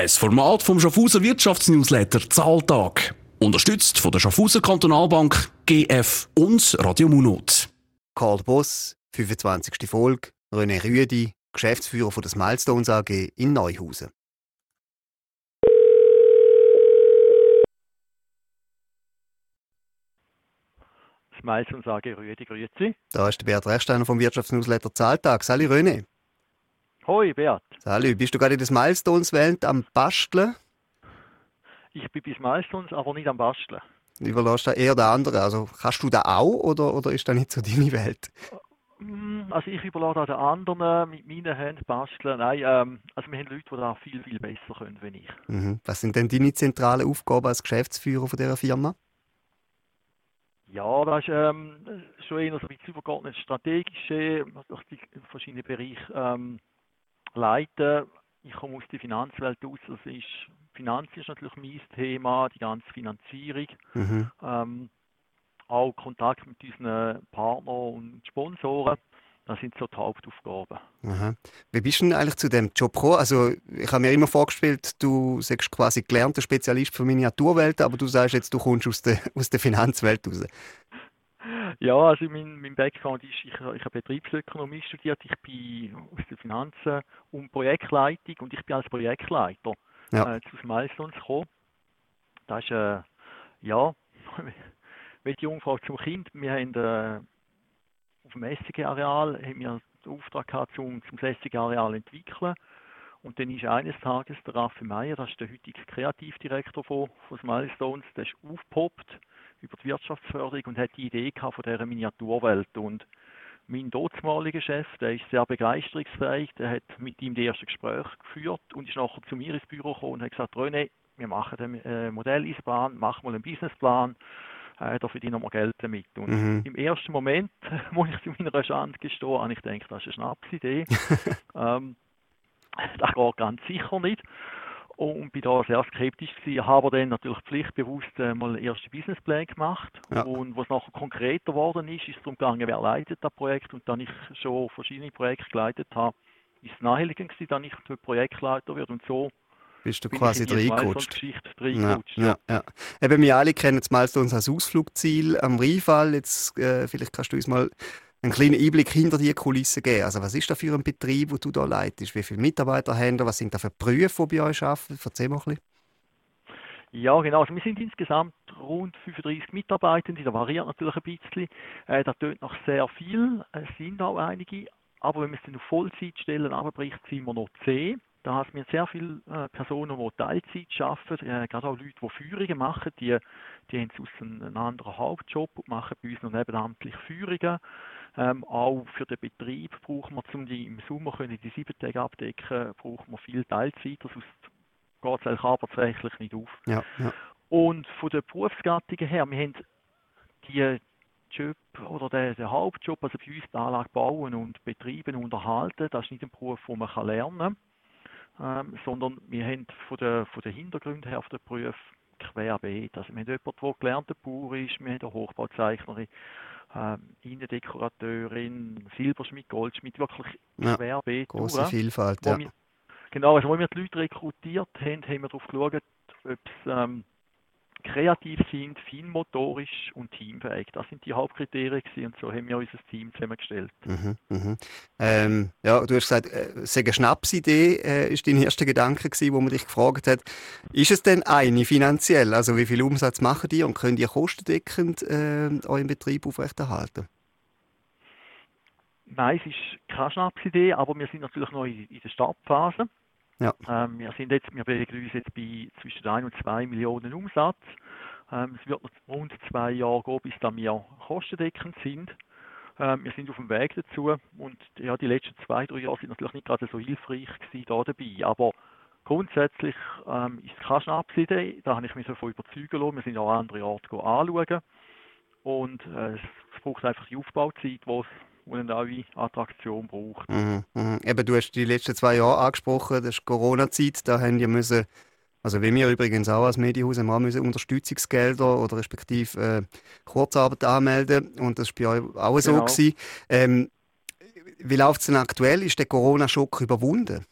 Ein Format vom Schaffhauser Wirtschaftsnewsletter Zahltag. Unterstützt von der Schaffhauser Kantonalbank, GF und Radio Munot. Karl Boss, 25. Folge, René Rüedi, Geschäftsführer von der Smilestones AG in Neuhausen. Smilestones AG Rüedi, grüezi. Da ist der Beat Rechsteiner vom Wirtschaftsnewsletter Zahltag. Sali René. Hoi, Beat. Sali, bist du gerade in der Smilestones-Welt am Basteln? Ich bin bis Milestones, aber nicht am Basteln. Überlässt da eher der andere. Also kannst du da auch oder, oder ist das nicht so deine Welt? Mm, Also ich überlasse den anderen mit meinen Händen basteln. Nein, ähm, also wir haben Leute, die da viel, viel besser können als ich. Mhm. Was sind denn deine zentralen Aufgaben als Geschäftsführer von dieser Firma? Ja, das ist ähm, schon eher so ein bisschen übergeordnet strategische, verschiedenen Bereiche ähm, leiten. Ich komme aus der Finanzwelt aus. Das ist, Finanz ist natürlich mein Thema, die ganze Finanzierung. Mhm. Ähm, auch Kontakt mit unseren Partnern und Sponsoren. Das sind so die Hauptaufgaben. Aha. Wie bist du denn eigentlich zu dem Job gekommen? Also, ich habe mir immer vorgestellt, du sagst quasi gelernter Spezialist für Miniaturwelten, aber du sagst jetzt, du kommst aus der, aus der Finanzwelt raus. Ja, also mein, mein Background ist, ich, ich habe Betriebsökonomie studiert, ich bin aus den Finanzen und Projektleitung und ich bin als Projektleiter Ja. äh, zu Milestones gekommen. Das ist, äh, ja, wie die Jungfrau zum Kind, wir haben äh, auf dem SCG-Areal haben wir den Auftrag gehabt, zum, zum SCG-Areal entwickeln. Und dann ist eines Tages der Raffi Meier, das ist der heutige Kreativdirektor von, von Milestones, der ist aufgepoppt über die Wirtschaftsförderung und hat die Idee gehabt von dieser Miniaturwelt. Und mein dortmaliger Chef, der ist sehr begeisterungsfähig, der hat mit ihm die ersten Gespräche geführt und ist nachher zu mir ins Büro gekommen und hat gesagt, René, wir machen den äh, Modelleisenbahn, mach mal einen Businessplan, äh, da verdienen wir Geld damit. Und Mhm. im ersten Moment, muss ich zu meiner Schande gestehen, habe ich gedacht, das ist eine Schnapsidee. ähm, das geht ganz sicher nicht. Und bin da sehr skeptisch gewesen, habe dann natürlich pflichtbewusst äh, mal einen ersten Businessplan gemacht. Ja. Und was nachher konkreter geworden ist, ist darum gegangen, wer leitet das Projekt. Und dann ich schon verschiedene Projekte geleitet habe, ist es naheliegend gewesen, dass ich Projektleiter werde. Und so Bist du bin quasi reingerutscht. Ja, ja, ja. Eben, wir alle kennen das Milestones als Ausflugsziel am Rheinfall. Jetzt, äh, vielleicht kannst du uns mal einen kleinen Einblick hinter die Kulissen geben. Also, was ist das für ein Betrieb, den du da leitest? Wie viele Mitarbeiter haben da? Was sind da für Berufe, die bei euch arbeiten? Erzähl mal ein bisschen. Ja, genau. Also wir sind insgesamt rund 35 Mitarbeitende. Das variiert natürlich ein bisschen. Äh, das tönt noch sehr viel. Es sind auch einige. Aber wenn man es dann auf Vollzeitstellen abbricht, sind wir noch 10. Da haben wir sehr viele äh, Personen, die Teilzeit arbeiten, äh, gerade auch Leute, die Führungen machen, die, die haben einen, einen anderen Hauptjob und machen bei uns noch nebenamtlich Führungen. Ähm, auch für den Betrieb brauchen wir, um die im Sommer können die sieben Tage abdecken, brauchen wir viel Teilzeit, sonst geht es eigentlich arbeitsrechtlich nicht auf. Ja, ja. Und von den Berufsgattungen her, wir haben die Job oder den, den Hauptjob, also bei uns die Anlage bauen und betreiben und unterhalten, das ist nicht ein Beruf, den man lernen kann, ähm, sondern wir haben von den, von den Hintergründen her von den Berufen querbeet. Also wir haben jemanden, der gelernter Bauer ist, wir haben eine Hochbauzeichnerin, ähm, Innendekorateurin, Silberschmied, Goldschmied, wirklich Ja, querbeet. Große durch. Vielfalt, ja. wir, genau, also wo wir die Leute rekrutiert haben, haben wir darauf geschaut, ob sie ähm, kreativ sind, feinmotorisch und teamfähig. Das sind die Hauptkriterien gewesen, und so haben wir unser Team zusammengestellt. Mhm, mhm. Ähm, ja, du hast gesagt, äh, sei eine Schnapsidee, äh, ist dein erster Gedanke gewesen, wo man dich gefragt hat. Ist es denn eine finanziell? Also wie viel Umsatz machen die und können die kostendeckend äh, euren Betrieb aufrechterhalten? Nein, es ist keine Schnapsidee, aber wir sind natürlich noch in, in der Startphase. Ja. Ähm, wir sind jetzt, wir bewegen uns jetzt bei zwischen 1 und 2 Millionen Umsatz. Ähm, es wird noch rund zwei Jahre gehen, bis dann wir kostendeckend sind. Ähm, wir sind auf dem Weg dazu und ja, die letzten zwei, drei Jahre sind natürlich nicht gerade so hilfreich gewesen da dabei, aber grundsätzlich ähm, ist es keine Schnapsidee, da habe ich mich davon überzeugen lassen. Wir sind auch andere Orte anschauen und äh, es braucht einfach die Aufbauzeit, die es wo eine neue Attraktion braucht. Mhm, mhm. Eben, du hast die letzten zwei Jahre angesprochen, das ist Corona-Zeit, da haben die müssen, also wie wir übrigens auch als Medienhaus, haben wir müssen Unterstützungsgelder oder respektive äh, Kurzarbeit anmelden und das war bei euch auch so. Genau. Gewesen. Ähm, wie läuft es denn aktuell? Ist der Corona-Schock überwunden?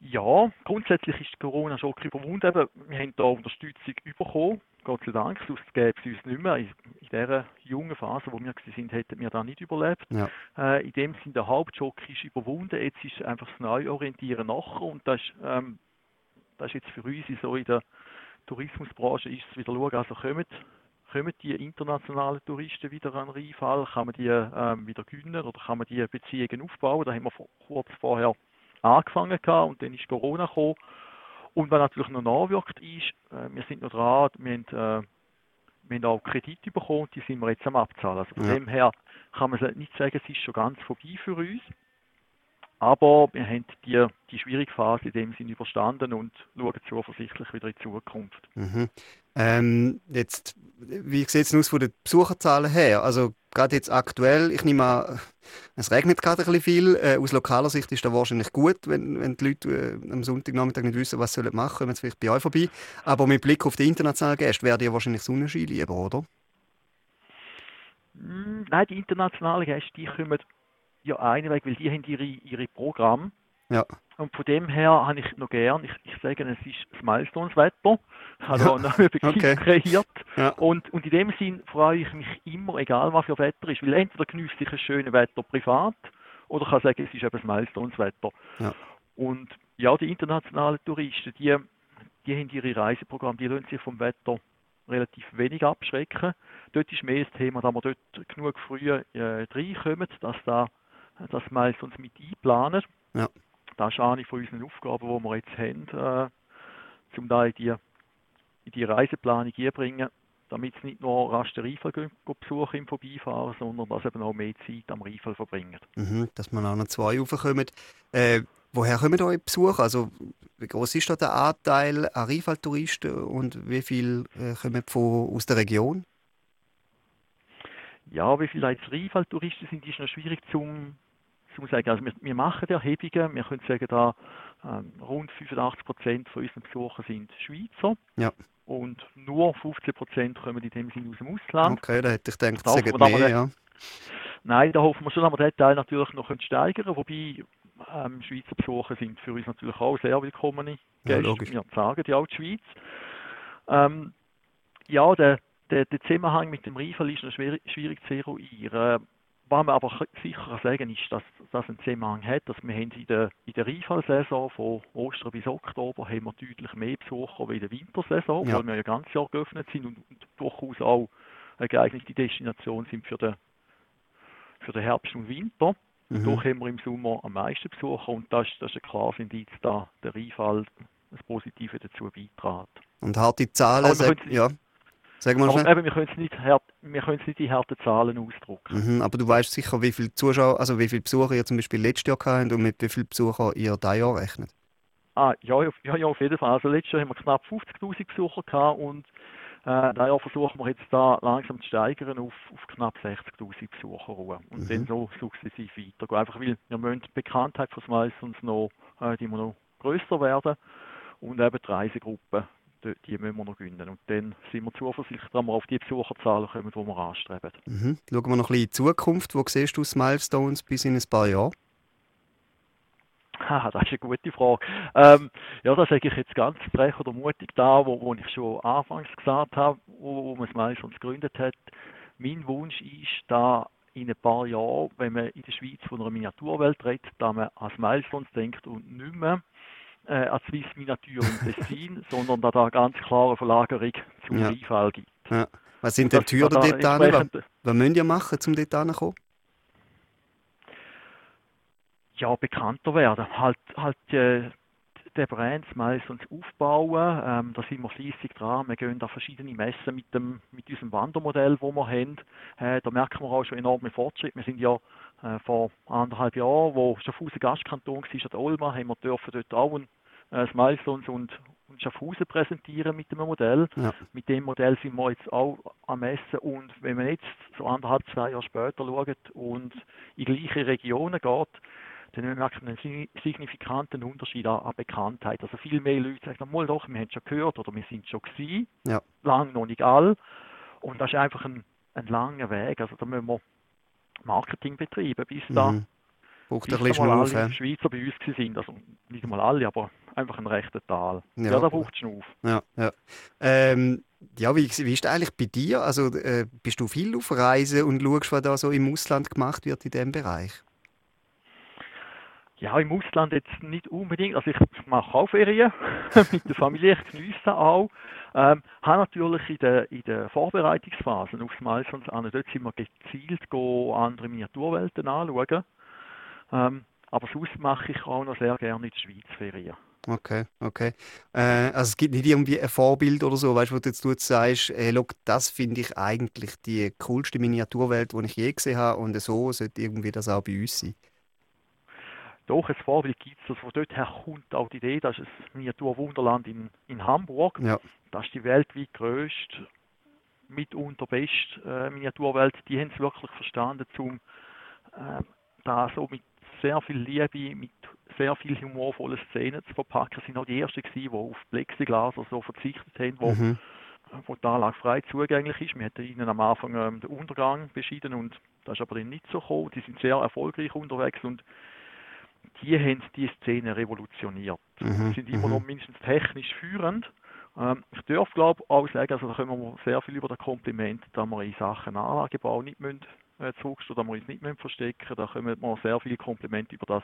Ja, grundsätzlich ist Corona schon überwunden. Wir haben da Unterstützung bekommen, Gott sei Dank, sonst gäbe es uns nicht mehr. In, dieser jungen Phase, wo wir sind, hätten wir da nicht überlebt. Ja. Äh, in dem Sinne, der Hauptschock ist überwunden. Jetzt ist einfach das Neuorientieren nachher und das ist, ähm, das ist jetzt für uns so in der Tourismusbranche ist es wieder schauen, also kommen, kommen die internationalen Touristen wieder an den Rheinfall, kann man die ähm, wieder gewinnen oder kann man die Beziehungen aufbauen? Da haben wir kurz vorher angefangen gehabt und dann ist Corona gekommen. Und was natürlich noch nachwirkt ist, äh, wir sind noch dran, wir haben, äh, wir haben auch Kredite bekommen, die sind wir jetzt am abzahlen. Also von ja. dem her kann man nicht sagen, es ist schon ganz vorbei für uns. Aber wir haben die, die schwierige Phase in dem Sinne überstanden und schauen zuversichtlich wieder in die Zukunft. Mhm. Ähm, jetzt, wie sieht es aus von den Besucherzahlen her? Also gerade jetzt aktuell, ich nehme an, es regnet gerade ein bisschen viel. Äh, aus lokaler Sicht ist das wahrscheinlich gut, wenn, wenn die Leute äh, am Sonntagnachmittag nicht wissen, was sie machen sollen, kommen sie vielleicht bei euch vorbei. Aber mit Blick auf die internationalen Gäste wäre dir wahrscheinlich Sonnenschein lieber, oder? Mm, nein, die internationalen Gäste, die kommen ja einweg, weil die haben ihre, ihre Programme. Ja. Und von dem her habe ich noch gern, ich, ich sage, es ist das Milestones-Wetter. Ich habe ja. noch Begriff okay. kreiert. Ja. Und, und in dem Sinn freue ich mich immer, egal was für Wetter ist, weil entweder genieße ich ein schönes Wetter privat oder kann sagen, es ist eben das Milestones-Wetter. Ja. Und ja, die internationalen Touristen, die, die haben ihre Reiseprogramme, die lassen sich vom Wetter relativ wenig abschrecken. Dort ist mehr das Thema, dass wir dort genug früh äh, reinkommen, dass da das meist uns mit einplanen. Ja. Das ist eine von unseren Aufgaben, die wir jetzt haben, äh, um da in die, in die Reiseplanung einbringen, damit es nicht nur rasch den Reifel besuchen im Vorbeifahren, sondern dass eben auch mehr Zeit am Reifel verbringen. Mhm, dass man auch noch zwei raufkommen. Äh, woher kommen eure Besucher? Also, wie groß ist da der Anteil an Reifal-Touristen und wie viel äh, kommen von, aus der Region? Ja, wie viele als Reifal-Touristen sind, ist noch schwierig zum zum sagen, also wir, wir machen Erhebungen, wir können sagen, da ähm, rund 85 Prozent von unseren Besuchern sind Schweizer. Ja. Und nur 15 Prozent kommen in dem Sinne aus dem Ausland. Okay, da hätte ich gedacht, das sagen mehr, ja. Nein, da hoffen wir schon, dass wir den Teil natürlich noch steigern wobei ähm, Schweizer Besucher sind für uns natürlich auch sehr willkommene Gäste. Ja, wir sagen ja auch die Schweiz. Ähm, ja, der, der, der Zusammenhang mit dem Reifel ist noch schwierig, schwierig zu eruieren. Was man aber sicher sagen ist, dass das einen Zusammenhang hat, dass wir in der, in der Reifallsaison von Ostern bis Oktober haben wir deutlich mehr Besucher wie in der Wintersaison, ja. weil wir ja ganz Jahr geöffnet sind und, und durchaus auch eine geeignete Destination sind für den, für den Herbst und Winter. Mhm. Doch haben wir im Sommer am meisten Besucher und das, das ist ein klares Indiz, da der Reifall das Positive dazu beiträgt. Und harte Zahlen, ja. Sag mal aber eben, wir können es nicht, wir können es nicht in harten Zahlen ausdrücken. Mhm, aber du weißt sicher, wie viele Zuschauer, also wie viele Besucher ihr zum Beispiel letztes Jahr habt und mit wie vielen Besuchern ihr dieses Jahr rechnet? Ah, ja, ja, ja, auf jeden Fall. Also letztes Jahr haben wir knapp 50'000 Besucher gehabt und äh, Jahr versuchen wir jetzt da langsam zu steigern auf, auf knapp 60'000 Besucher und mhm. dann so sukzessiv weitergehen. Einfach weil wir müssen die Bekanntheit von Smiles uns noch, äh, die noch grösser werden und eben die Reisegruppen die müssen wir noch gewinnen. Und dann sind wir zuversichtlich, dass wir auf die Besucherzahlen kommen, die wir anstreben. Mhm. Schauen wir noch ein bisschen in die Zukunft. Wo siehst du Milestones bis in ein paar Jahren? Ah, das ist eine gute Frage. Ähm, ja, das sage ich jetzt ganz frech oder mutig da, wo, wo ich schon anfangs gesagt habe, wo, wo man es Milestones gegründet hat. Mein Wunsch ist, da in ein paar Jahren, wenn man in der Schweiz von einer Miniaturwelt redet, dass man an Milestones denkt und nicht mehr äh, an Swiss Miniatur im Tessin, sondern da da ganz klare Verlagerung zum ja. Rheinfall gibt. Ja. Was sind denn die Türen dort hin? Was, was müsst ihr machen, um dort hinzukommen? Ja, bekannter werden. Halt, halt äh, den Brand Smiles uns aufbauen. Ähm, da sind wir fließig dran. Wir gehen da verschiedene Messen mit, dem, mit unserem Wandermodell, das wir haben. Äh, da merken wir auch schon enorme Fortschritte. Wir sind ja äh, vor anderthalb Jahren, wo Schaffhausen Gastkanton war, an der Olma, haben wir dürfen dort auch ein äh, Smilestones und, und Schaffhausen präsentieren mit dem Modell. Ja. Mit dem Modell sind wir jetzt auch am Messen und wenn man jetzt so anderthalb, zwei Jahre später schaut und in gleiche Regionen geht, dann merkt man einen signifikanten Unterschied an, an Bekanntheit. Also viel mehr Leute sagen, mal doch, wir haben schon gehört oder wir sind schon gewesen, ja. lang noch nicht all. Und das ist einfach ein, ein langer Weg. Also da müssen wir Marketing betreiben, bis da, mhm. Braucht ein bisschen Schnuff. Alle Schweizer bei uns sind, also nicht einmal alle, aber einfach ein rechter Tal. Ja, ja da braucht Schnuff. Ja, ja. Ähm, ja, wie, wie ist eigentlich bei dir? Also äh, bist du viel auf Reisen und schaust, was da so im Ausland gemacht wird in diesem Bereich? Ja, im Ausland jetzt nicht unbedingt. Also ich mache auch Ferien mit der Familie, ich genieße auch. Ähm, habe natürlich in der, in der Vorbereitungsphase aufs Milestones an, dort sind wir gezielt andere Miniaturwelten anschauen. Ähm, aber sonst mache ich auch noch sehr gerne in der Schweiz Ferien. Okay, okay. Äh, also es gibt nicht irgendwie ein Vorbild oder so, weißt du, wo du jetzt, du sagst, hey, look, das finde ich eigentlich die coolste Miniaturwelt, die ich je gesehen habe und so sollte irgendwie das auch bei uns sein. Doch, ein Vorbild gibt es. Von dort her kommt auch die Idee, das ist das Miniaturwunderland in, in Hamburg. Ja. Das ist die weltweit grösste, mitunter beste äh, Miniaturwelt. Die haben es wirklich verstanden, um äh, da so mit sehr viel Liebe, mit sehr viel humorvollen Szenen zu verpacken. Sie sind auch die Ersten gewesen, die auf Plexiglas so verzichtet haben, wo, mhm. wo die Anlage frei zugänglich ist. Wir hatten ihnen am Anfang ähm, den Untergang beschieden und das ist aber ihnen nicht so gekommen. Die sind sehr erfolgreich unterwegs und die haben die Szene revolutioniert. Mhm. sind immer noch mhm. mindestens technisch führend. Ähm, ich darf glaube auch sagen, also da können wir sehr viel über das Kompliment, da wir in Sachen Anlagebau nicht müssen, äh, zurückstehen, da wir uns nicht müssen verstecken Da kommen wir sehr viele Komplimente über das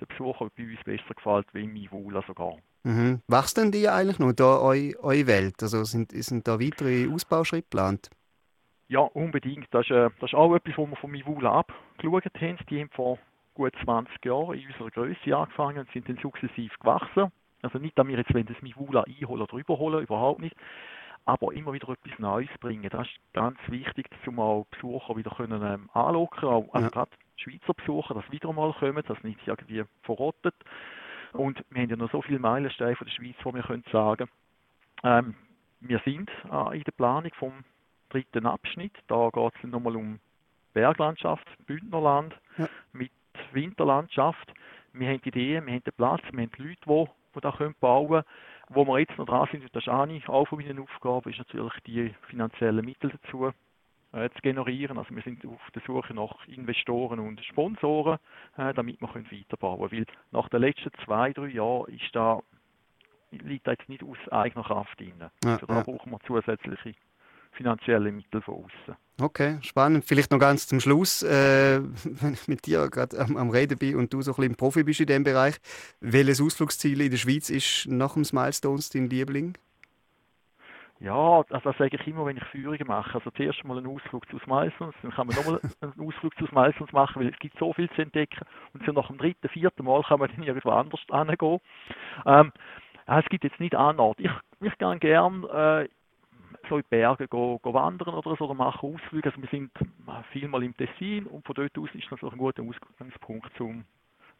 der Besucher bei uns besser gefällt wie im Ivula sogar. Mhm. Wächst denn die eigentlich noch, da eure, eure Welt? Also sind, sind da weitere Ausbauschritte geplant? Ja, unbedingt. Das ist, äh, das ist auch etwas, was wir von Mivula abgeschaut haben. Die haben vor gut 20 Jahren in unserer Größe angefangen und sind dann sukzessiv gewachsen. Also nicht, dass wir jetzt das Mivula einholen oder überholen, überhaupt nicht. Aber immer wieder etwas Neues bringen. Das ist ganz wichtig, um auch Besucher wieder können, ähm, anlocken können. Also ja. gerade Schweizer Besucher, dass wieder mal kommen, dass nicht irgendwie verrottet. Und wir haben ja noch so viele Meilensteine von der Schweiz, wo wir können sagen, ähm, wir sind äh, in der Planung vom dritten Abschnitt. Da geht es nochmal um Berglandschaft, Bündnerland ja. mit Winterlandschaft. Wir haben Ideen, wir haben den Platz, wir haben die Leute, die, die da können bauen können. Wo wir jetzt noch dran sind, das ist auch nicht auch von meinen Aufgaben, ist natürlich die finanziellen Mittel dazu äh, zu generieren. Also wir sind auf der Suche nach Investoren und Sponsoren, äh, damit wir können weiterbauen können. Weil nach den letzten zwei, drei Jahren ist da, liegt da jetzt nicht aus eigener Kraft drin. Ja, also da ja. brauchen wir zusätzliche finanzielle Mittel von außen. Okay, spannend. Vielleicht noch ganz zum Schluss, äh, wenn ich mit dir gerade am, am, Reden bin und du so ein bisschen Profi bist in dem Bereich, welches Ausflugsziel in der Schweiz ist nach dem Milestones dein Liebling? Ja, also das sage ich immer, wenn ich Führungen mache. Also zuerst mal einen Ausflug zu Milestones, dann kann man nochmal einen Ausflug zu Milestones machen, weil es gibt so viel zu entdecken. Und so nach dem dritten, vierten Mal kann man dann irgendwo anders hingehen. Ähm, es gibt jetzt nicht einen Ort. Ich, ich gehe gerne äh, so in die Berge go, go wandern oder so, oder machen Ausflüge. Also wir sind vielmal im Tessin und von dort aus ist das ein guter Ausgangspunkt zum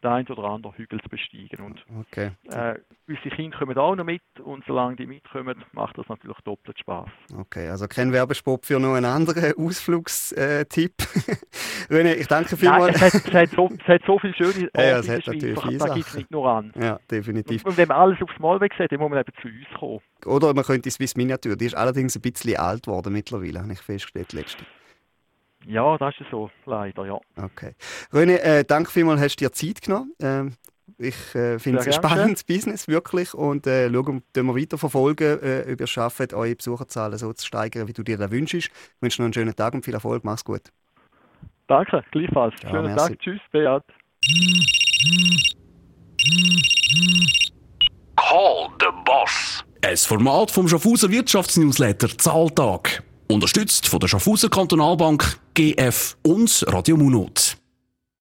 den einen oder anderen Hügel zu besteigen. Und okay. äh, unsere Kinder kommen auch noch mit und solange die mitkommen, macht das natürlich doppelt Spaß. Okay, also kein Werbespot für noch einen anderen Ausflugstipp. René, ich danke vielmals. es, hat, es, hat so, es hat so viele schöne Orte ja, es hat natürlich viele Da gibt es nicht nur an. Ja, definitiv. Und wenn man alles aufs Mal weg sieht, dann muss man eben zu uns kommen. Oder man könnte die Swiss Miniatur, die ist allerdings ein bisschen alt geworden mittlerweile, habe ich festgestellt letztens. Ja, das ist so, leider, ja. Okay. René, äh, danke vielmals, hast du dir Zeit genommen. Ähm, ich äh, finde es ein spannendes Business, wirklich. Und äh, schauen, wir weiter verfolgen, äh, ob ihr es schafft, eure Besucherzahlen so zu steigern, wie du dir das wünschst. Ich wünsche noch einen schönen Tag und viel Erfolg. Mach's gut. Danke, gleichfalls. Ja, schönen merci. Tag. Tschüss, Beat. Call the Boss. Ein Format vom Schaffhauser Wirtschaftsnewsletter Zahltag. Unterstützt von der Schaffhauser Kantonalbank, GF und Radio Munot.